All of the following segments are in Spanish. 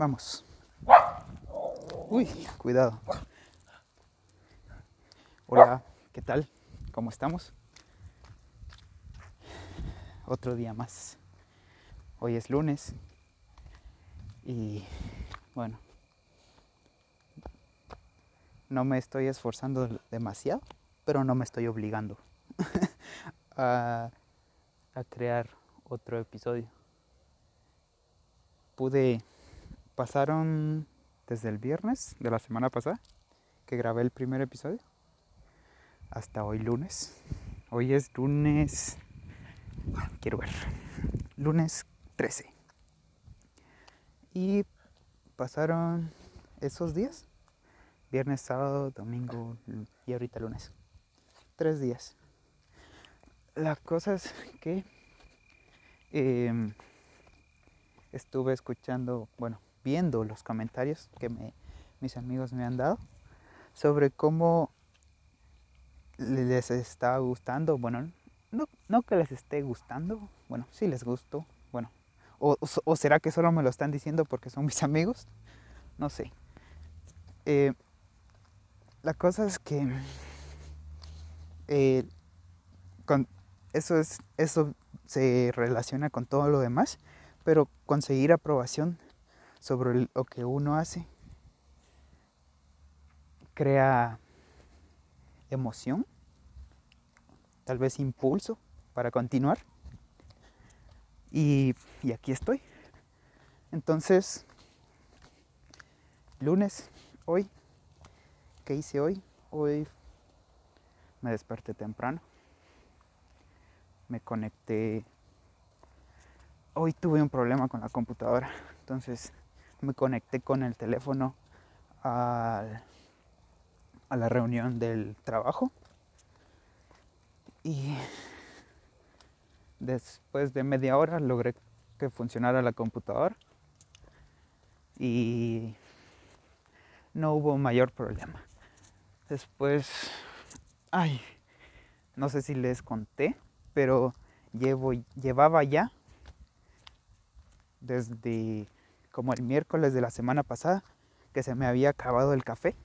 Vamos. Uy, cuidado. Hola, ¿qué tal? ¿Cómo estamos? Otro día más. Hoy es lunes y bueno, no me estoy esforzando demasiado, pero no me estoy obligando a, a crear otro episodio. Pude pasaron desde el viernes de la semana pasada que grabé el primer episodio hasta hoy lunes. Hoy es lunes, quiero ver, lunes 13. Y pasaron esos días, viernes, sábado, domingo y ahorita lunes. Tres días. La cosa es que eh, estuve escuchando, bueno, viendo los comentarios que me, mis amigos me han dado sobre cómo les está gustando, bueno, no, no que les esté gustando, bueno, sí les gustó, bueno, o, o, será que solo me lo están diciendo porque son mis amigos, no sé. Eh, la cosa es que eh, con, eso, es, eso se relaciona con todo lo demás, pero conseguir aprobación sobre lo que uno hace crea emoción, tal vez impulso para continuar. Y, y, aquí estoy. Entonces, lunes, hoy, ¿qué hice hoy? Hoy me desperté temprano. Me conecté. Hoy tuve un problema con la computadora. Entonces me conecté con el teléfono a, a la reunión del trabajo y después de media hora logré que funcionara la computadora y no hubo mayor problema. Después, ay, no sé si les conté, pero llevo, llevaba ya desde como el miércoles de la semana pasada, que se me había acabado el café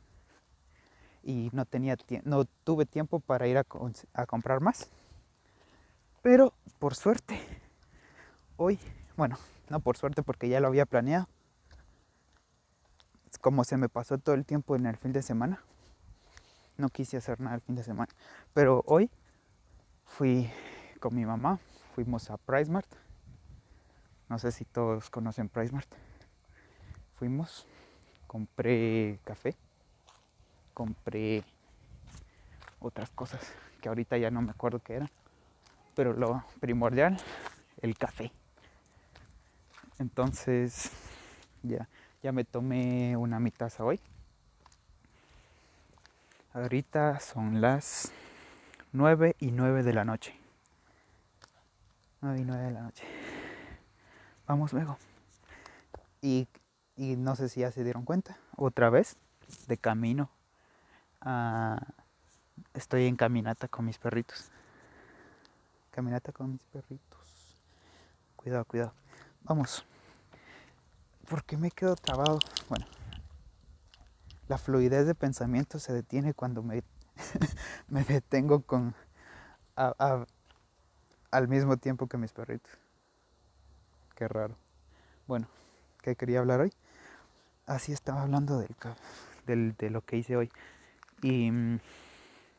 y no, tenía no tuve tiempo para ir a, a comprar más. Pero por suerte, hoy, bueno, no por suerte porque ya lo había planeado, como se me pasó todo el tiempo en el fin de semana, no quise hacer nada el fin de semana. Pero hoy fui con mi mamá, fuimos a PriceMart. No sé si todos conocen PriceMart fuimos, compré café, compré otras cosas que ahorita ya no me acuerdo qué eran, pero lo primordial, el café. Entonces, ya, ya me tomé una mi taza hoy. Ahorita son las 9 y 9 de la noche. 9 y 9 de la noche. Vamos luego. Y y no sé si ya se dieron cuenta, otra vez, de camino. estoy en caminata con mis perritos. Caminata con mis perritos. Cuidado, cuidado. Vamos. ¿Por qué me quedo trabado? Bueno, la fluidez de pensamiento se detiene cuando me, me detengo con al mismo tiempo que mis perritos. Qué raro. Bueno, ¿qué quería hablar hoy? Así estaba hablando del, de lo que hice hoy. Y mm,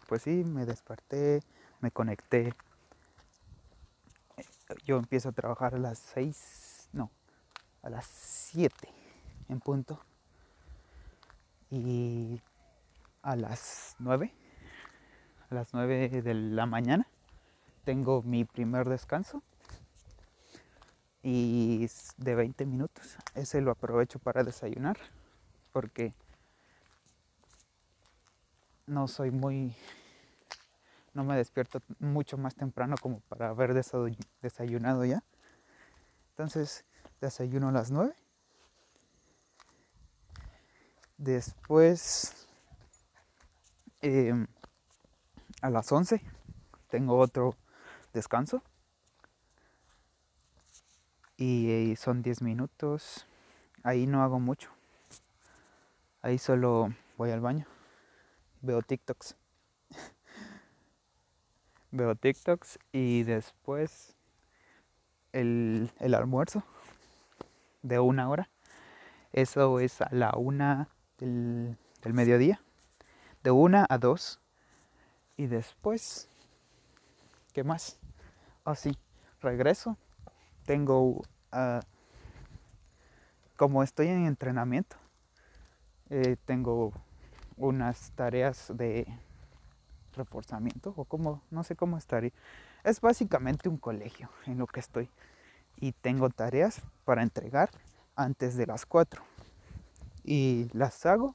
pues sí, me desperté, me conecté. Yo empiezo a trabajar a las 6, no, a las 7 en punto. Y a las 9, a las 9 de la mañana, tengo mi primer descanso y de 20 minutos. Ese lo aprovecho para desayunar porque no soy muy no me despierto mucho más temprano como para haber desayunado ya. Entonces desayuno a las 9. Después em, a las 11 tengo otro descanso y son 10 minutos ahí no hago mucho. Ahí solo voy al baño, veo TikToks. veo TikToks y después el, el, almuerzo de una hora. Eso es a la una del, del mediodía. De una a dos. Y después, ¿qué más? Así, sí, regreso. Tengo, uh, como estoy en entrenamiento, eh, tengo unas tareas de reforzamiento o como, no sé cómo estaría. Es básicamente un colegio en lo que estoy. Y tengo tareas para entregar antes de las 4. Y las hago.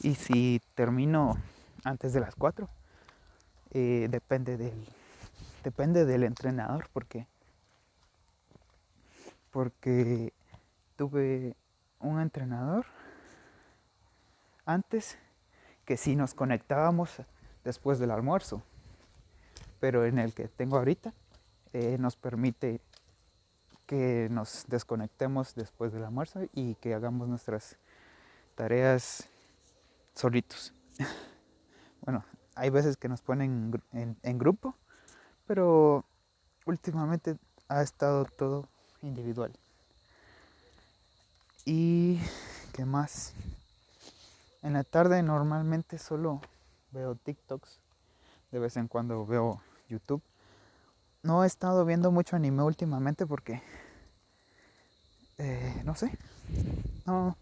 Y si termino antes de las 4, eh, depende del depende del entrenador porque porque tuve un entrenador antes que si nos conectábamos después del almuerzo, pero en el que tengo ahorita eh, nos permite que nos desconectemos después del almuerzo y que hagamos nuestras tareas solitos. bueno, hay veces que nos ponen en, en grupo, pero últimamente ha estado todo individual. ¿Y qué más? En la tarde normalmente solo veo TikToks, de vez en cuando veo YouTube. No he estado viendo mucho anime últimamente porque, eh, no sé, no,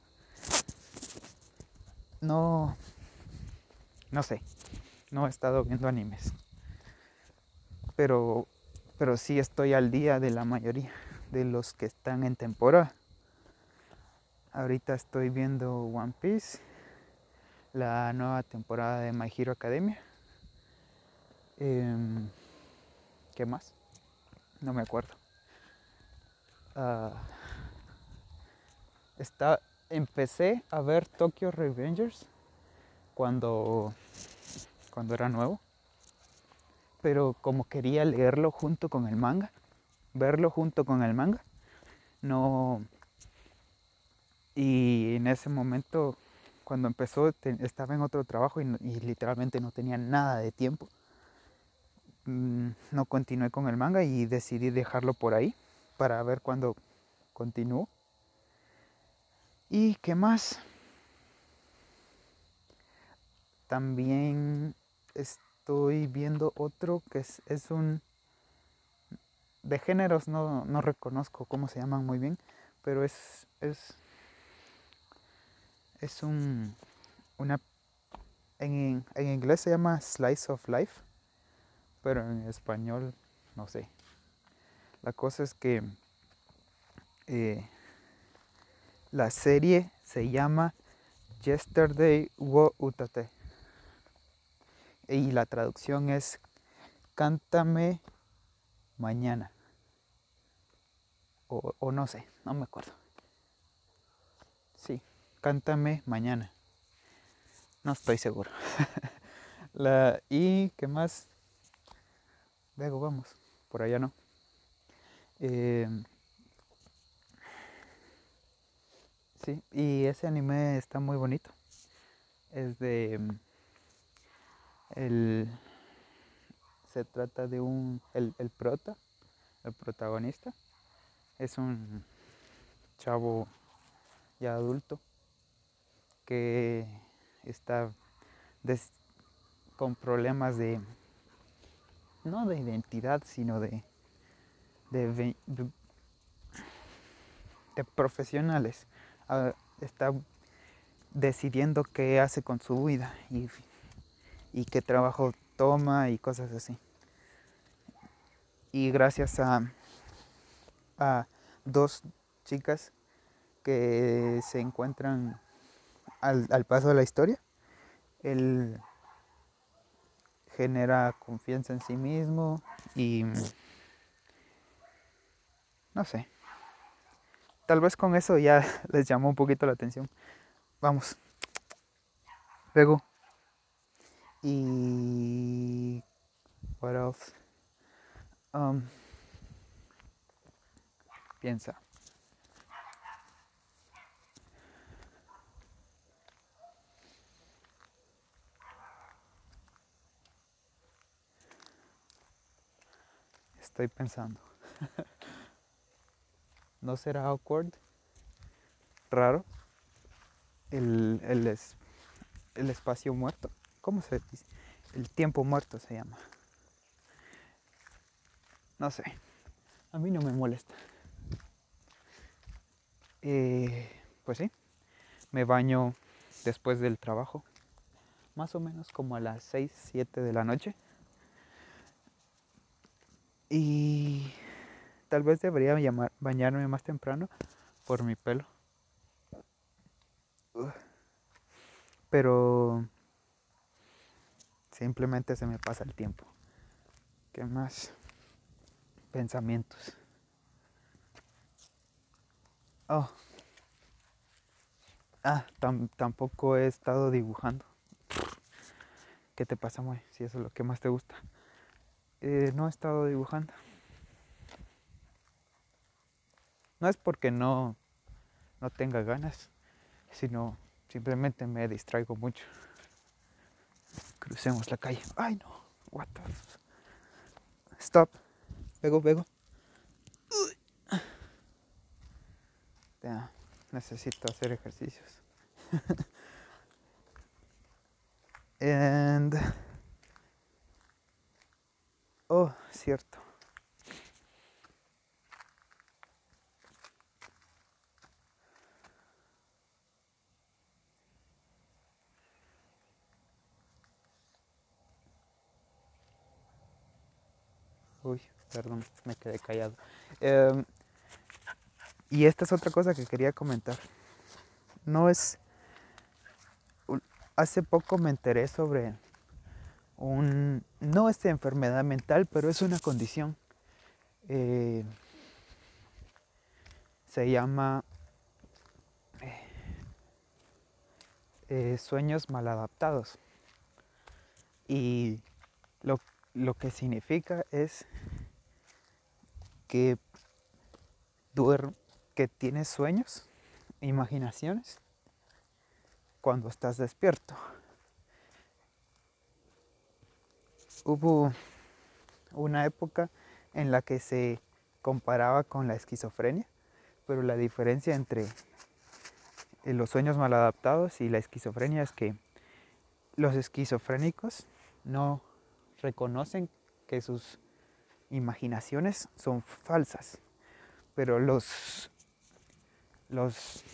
no, no sé, no he estado viendo animes. Pero, pero sí estoy al día de la mayoría de los que están en temporada. Ahorita estoy viendo One Piece la nueva temporada de My Hero Academia. Em, ¿Qué más? No me acuerdo. Uh, está, empecé a ver Tokyo Revengers cuando, cuando era nuevo. Pero como quería leerlo junto con el manga, verlo junto con el manga, no... Y en ese momento cuando empezó estaba en otro trabajo y, literalmente no tenía nada de tiempo. Mm, no continué con el manga y decidí dejarlo por ahí para ver cuándo continúo. ¿Y qué más? También estoy viendo otro que es, es un... De géneros no, no, reconozco cómo se llaman muy bien, pero es, es es un, una, en, en inglés se llama Slice of Life, pero en español no sé. La cosa es que eh, la serie se llama Yesterday wo utate y la traducción es Cántame mañana. O, no sé, no me acuerdo. Sí, cántame mañana. No estoy seguro. La, y qué más. Luego vamos. Por allá no. Eh, sí, y ese anime está muy bonito. Es de. El, se trata de un. El, el prota, el protagonista, es un chavo ya adulto que está con problemas de, no de identidad, sino de, de, profesionales. Ah, está decidiendo qué hace con su vida y, y qué trabajo toma y cosas así. Y gracias a, a dos chicas que se encuentran al, paso de la historia, él genera confianza en sí mismo y no sé. Tal vez con eso ya les llamó un poquito la atención. Vamos. Luego. Y what else? Um, Piensa. Estoy pensando. ¿No será awkward? ¿Raro? El, el, es, el espacio muerto. ¿Cómo se dice? El tiempo muerto se llama. No sé. A mí no me molesta. Eh, pues sí. Me baño después del trabajo. Más o menos como a las 6, 7 de la noche. Y tal vez debería bañarme más temprano por mi pelo. Pero simplemente se me pasa el tiempo. ¿Qué más? Pensamientos. Oh. Ah, tampoco he estado dibujando. ¿Qué te pasa, Moy? Si eso es lo que más te gusta. Eh, no he estado dibujando. No es porque no, no tenga ganas, sino simplemente me distraigo mucho. Crucemos la calle. Ay no, what the Stop. Pego, pego. Ya, necesito hacer ejercicios. And Oh, cierto. Uy, perdón, me quedé callado. Em, y esta es otra cosa que quería comentar. No es... Hace poco me enteré sobre un, no es enfermedad mental, pero es una condición. Eh, se llama eh, sueños maladaptados. Y lo, lo, que significa es que, que tienes sueños, imaginaciones, cuando estás despierto. hubo una época en la que se comparaba con la esquizofrenia, pero la diferencia entre eh, los sueños maladaptados y la esquizofrenia es que los esquizofrénicos no reconocen que sus imaginaciones son falsas, pero los los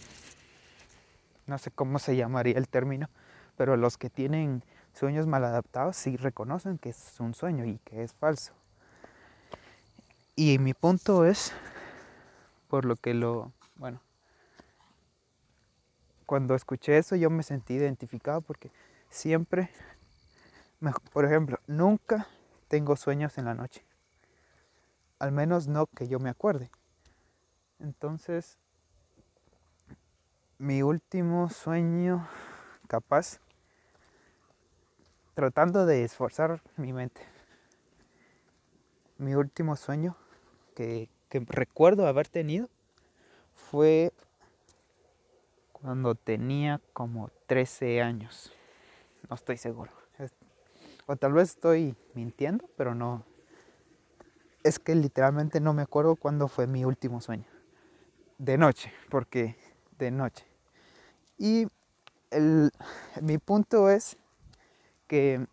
no sé cómo se llamaría el término, pero los que tienen sueños maladaptados sí reconocen que es un sueño y que es falso. Y mi punto es, por lo que lo, bueno, cuando escuché eso yo me sentí identificado porque siempre, por ejemplo, nunca tengo sueños en la noche. Al menos no que yo me acuerde. Entonces, mi último sueño capaz tratando de esforzar mi mente. Mi último sueño que, recuerdo haber tenido fue cuando tenía como 13 años. No estoy seguro. O tal vez estoy mintiendo, pero no. Es que literalmente no me acuerdo cuándo fue mi último sueño. De noche, porque de noche. Y el, mi punto es que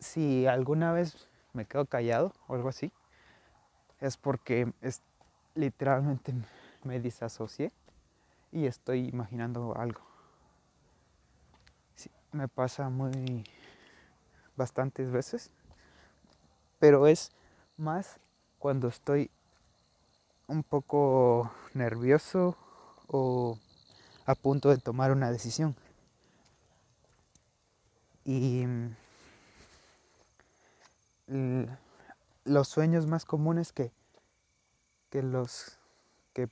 si alguna vez me quedo callado o algo así, es porque literalmente me disasocié y estoy imaginando algo. me pasa muy bastantes veces, pero es más cuando estoy un poco nervioso o a punto de tomar una decisión. Y mm, los sueños más comunes que, que los que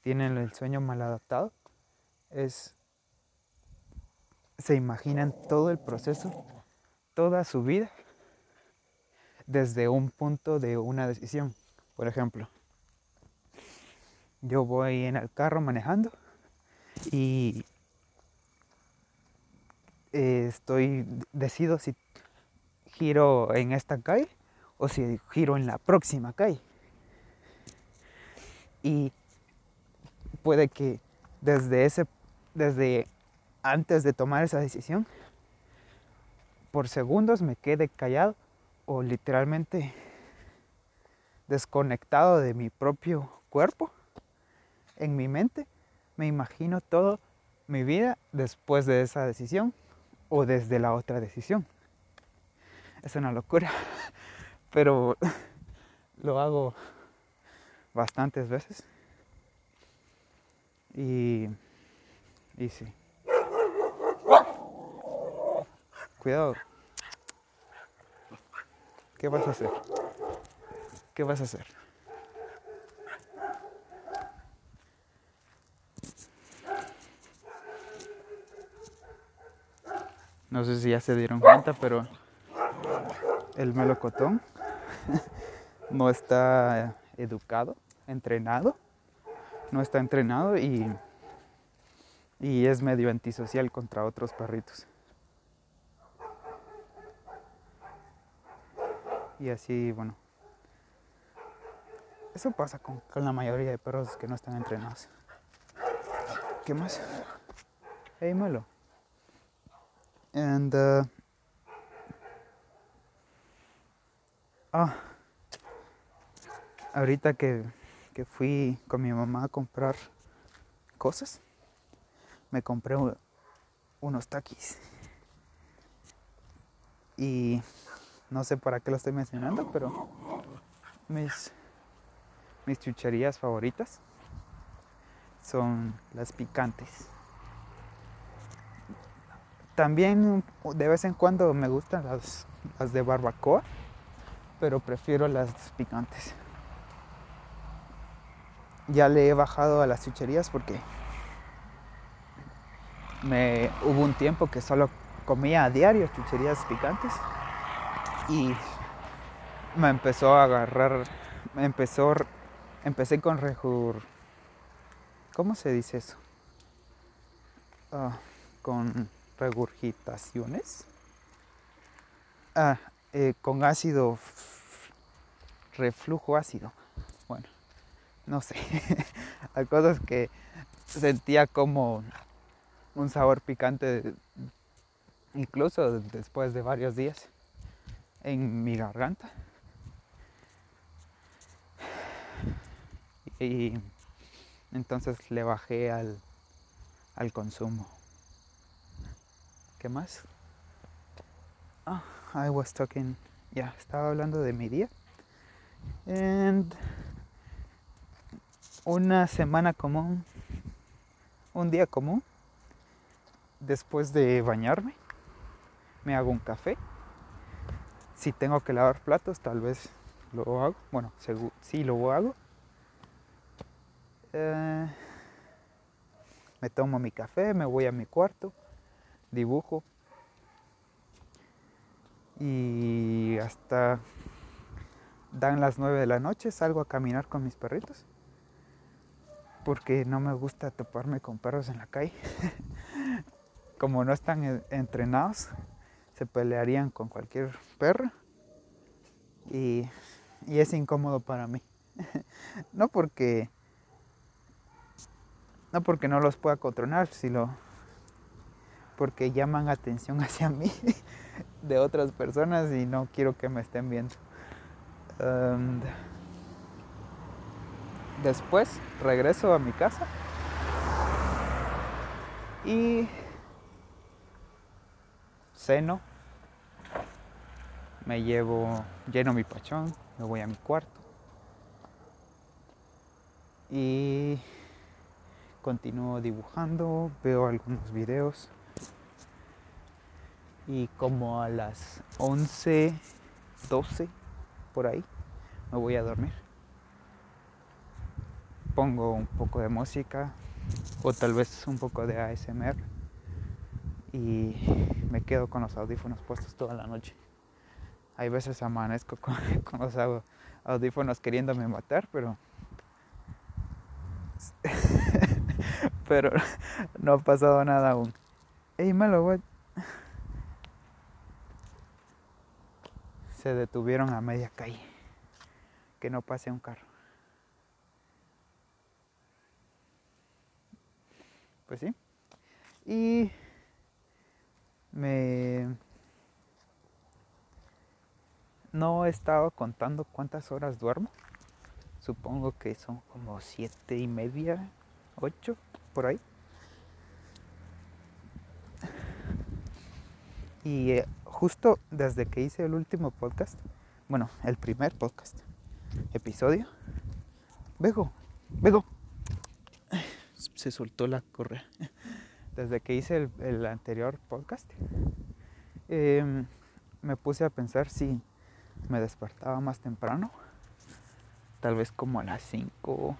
tienen el sueño mal adaptado es se imaginan todo el proceso, toda su vida desde un punto de una decisión. Por ejemplo, yo voy en el carro manejando y eh, estoy, decido si giro en esta calle o si giro en la próxima calle. Y puede que desde ese desde antes de tomar esa decisión por segundos me quede callado o literalmente desconectado de mi propio cuerpo en mi mente me imagino todo mi vida después de esa decisión o desde la otra decisión. Es una locura, pero lo hago bastantes veces. Y, y sí. Cuidado. ¿Qué vas a hacer? ¿Qué vas a hacer? No sé si ya se dieron cuenta, pero el melocotón no está educado, entrenado. No está entrenado y, y es medio antisocial contra otros perritos. Y así, bueno. Eso pasa con, la mayoría de perros que no están entrenados. ¿Qué más? Hey, Melo. And uh, ah, ahorita que, que, fui con mi mamá a comprar cosas, me compré unos taquis. Y no sé para qué lo estoy mencionando, pero mis, mis chucherías favoritas son las picantes. También de vez en cuando me gustan las, las de barbacoa, pero prefiero las picantes. Ya le he bajado a las chucherías porque me hubo un tiempo que solo comía a diario chucherías picantes y me empezó a agarrar, me empezó, empecé con rejur, ¿cómo se dice eso? Ah, con regurgitaciones, ah, eh, con ácido, reflujo ácido, bueno, no sé, hay cosas que sentía como un sabor picante incluso después de varios días en mi garganta. Y entonces le bajé al, al consumo. ¿Qué más? Ah, I was talking, ya, estaba hablando de mi día. And una semana común, un día común, después de bañarme, me hago un café si tengo que lavar platos, tal vez lo hago. Bueno, sí lo hago. Eh, me tomo mi café, me voy a mi cuarto, dibujo. Y hasta dan las 9 de la noche, salgo a caminar con mis perritos. Porque no me gusta toparme con perros en la calle. Como no están entrenados, se pelearían con cualquier perro y, es incómodo para mí. no porque no porque no los pueda controlar, sino porque llaman atención hacia mí de otras personas y no quiero que me estén viendo. después regreso a mi casa y ceno me llevo, lleno mi pachón, me voy a mi cuarto y continúo dibujando, veo algunos videos y como a las 11, 12 por ahí me voy a dormir. Pongo un poco de música o tal vez un poco de ASMR y me quedo con los audífonos puestos toda la noche. Hay veces amanezco con, los audífonos queriéndome matar, pero. pero no ha pasado nada aún. Ey, Melo, what? Se detuvieron a media calle. Que no pase un carro. Pues sí. Y me... No he estado contando cuántas horas duermo. Supongo que son como siete y media, ocho, por ahí. Y eh, justo desde que hice el último podcast, bueno, el primer podcast, episodio, Vego, Vego, se soltó la correa. Desde que hice el, anterior podcast, em, me puse a pensar si me despertaba más temprano, tal vez como a las 5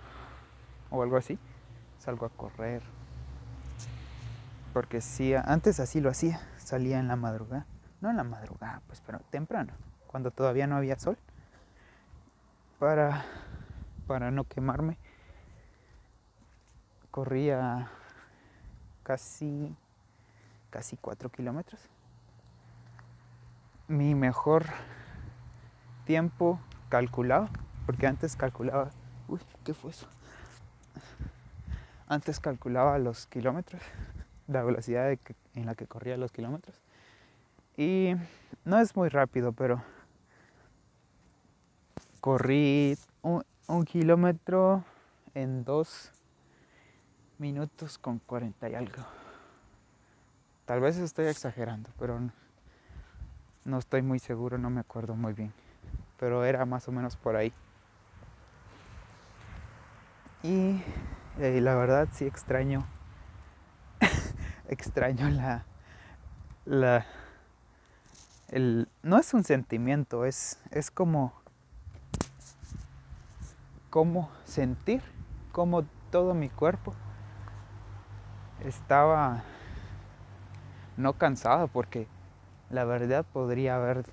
o algo así, salgo a correr. Porque si antes así lo hacía, salía en la madrugada, no en la madrugada, pues pero temprano, cuando todavía no había sol, para, para no quemarme corría casi, casi 4 kilómetros. Mi mejor tiempo calculado, porque antes calculaba, uy, ¿qué fue eso? Antes calculaba los kilómetros, la velocidad en la que corría los kilómetros. Y no es muy rápido, pero corrí un, kilómetro en dos minutos con 40 y algo. Tal vez estoy exagerando, pero no, estoy muy seguro, no me acuerdo muy bien. Pero era más o menos por ahí. Y eh, la verdad sí extraño. Extraño la. la. El, no es un sentimiento, es, es como. como sentir como todo mi cuerpo estaba no cansado porque la verdad podría haber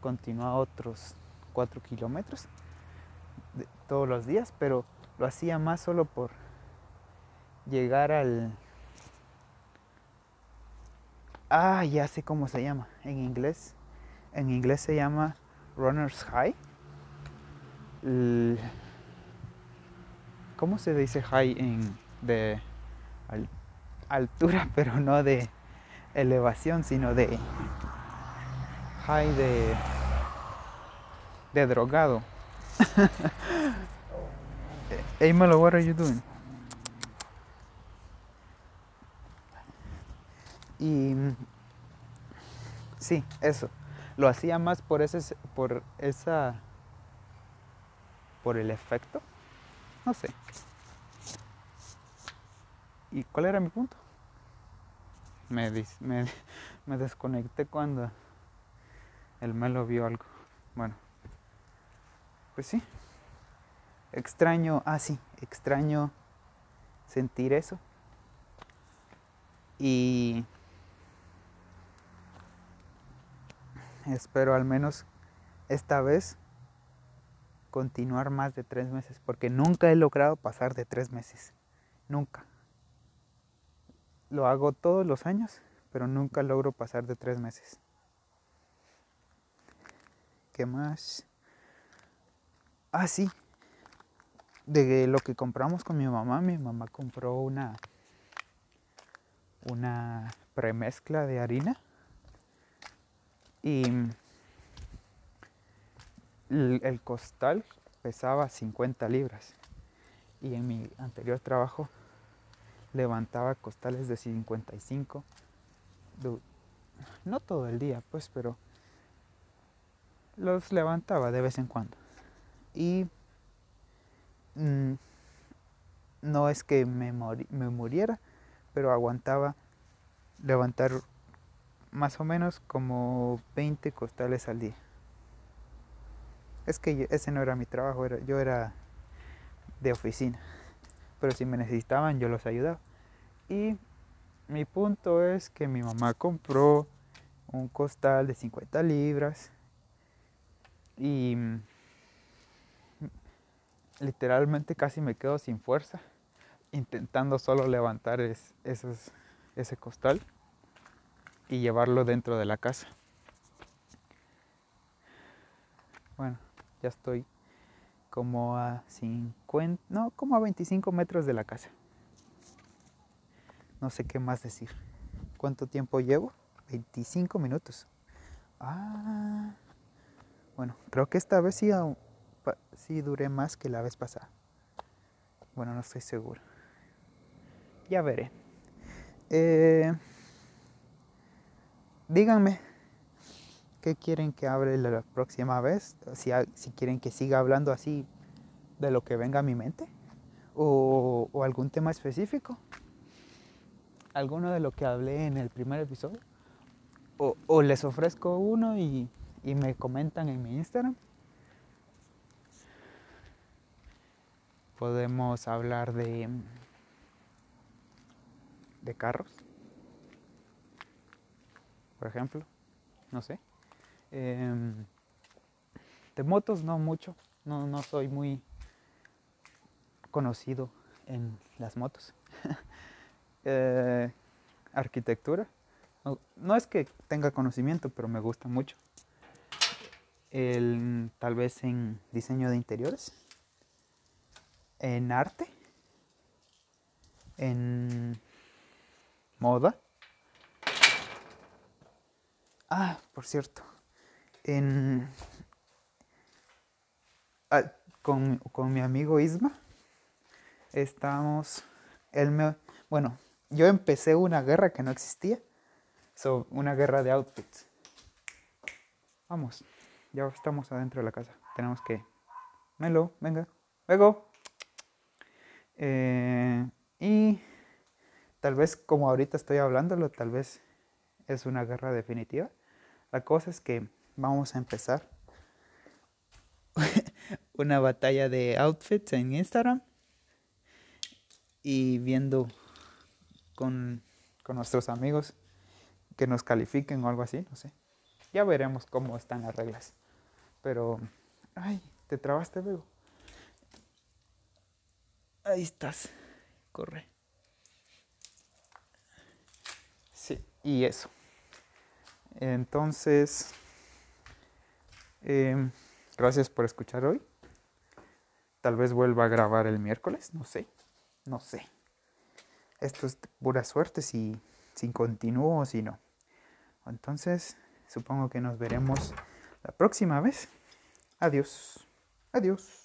continuado otros cuatro kilómetros todos los días, pero lo hacía más solo por llegar al... Ah, ya sé cómo se llama en inglés. En inglés se llama Runner's High. ¿Cómo se dice high en, de altura, pero no de elevación, sino de high de, de drogado. hey Melo, what are you doing? Y sí, eso. Lo hacía más por ese por esa por el efecto. No sé. ¿Y cuál era mi punto? Me, me, me desconecté cuando el Melo vio algo. Bueno, pues sí. Extraño, ah sí, extraño sentir eso. Y espero al menos esta vez continuar más de tres meses, porque nunca he logrado pasar de tres meses. Nunca. Lo hago todos los años, pero nunca logro pasar de tres meses. ¿Qué más? Ah, sí. De lo que compramos con mi mamá, mi mamá compró una una premezcla de harina y el, costal pesaba 50 libras y en mi anterior trabajo levantaba costales de 55. No todo el día, pues, pero los levantaba de vez en cuando. Y mm, no es que me, me muriera, pero aguantaba levantar más o menos como 20 costales al día. Es que ese no era mi trabajo, era, yo era de oficina pero si me necesitaban yo los ayudaba. Y mi punto es que mi mamá compró un costal de 50 libras y mm, literalmente casi me quedo sin fuerza intentando solo levantar ese costal y llevarlo dentro de la casa. Bueno, ya estoy como a 50, no, como a 25 metros de la casa. No sé qué más decir. ¿Cuánto tiempo llevo? 25 minutos. Ah, bueno, creo que esta vez sí, sí duré más que la vez pasada. Bueno, no estoy seguro. Ya veré. Eh, díganme qué quieren que hable la próxima vez. Si, si quieren que siga hablando así de lo que venga a mi mente. O, o algún tema específico. Alguno de lo que hablé en el primer episodio o, les ofrezco uno y, me comentan en mi Instagram. Podemos hablar de, de carros, por ejemplo, no sé. Em, de motos no mucho, no, no soy muy conocido en las motos. Eh, arquitectura, no, es que tenga conocimiento, pero me gusta mucho. El, tal vez en diseño de interiores, en arte, en moda. Ah, por cierto, ah, con, con, mi amigo Isma estamos, él me, bueno, yo empecé una guerra que no existía So, una guerra de outfits. Vamos, ya estamos adentro de la casa. Tenemos que... Melo, venga, luego. Eh, y tal vez como ahorita estoy hablándolo, tal vez es una guerra definitiva. La cosa es que vamos a empezar una batalla de outfits en Instagram y viendo con, con nuestros amigos que nos califiquen o algo así, no sé. Ya veremos cómo están las reglas. Pero, ay, te trabaste luego. Ahí estás. Corre. Sí, y eso. Entonces, em, gracias por escuchar hoy. Tal vez vuelva a grabar el miércoles, no sé, no sé. Esto es pura suerte si, si continúo o si no. Entonces, supongo que nos veremos la próxima vez. Adiós. Adiós.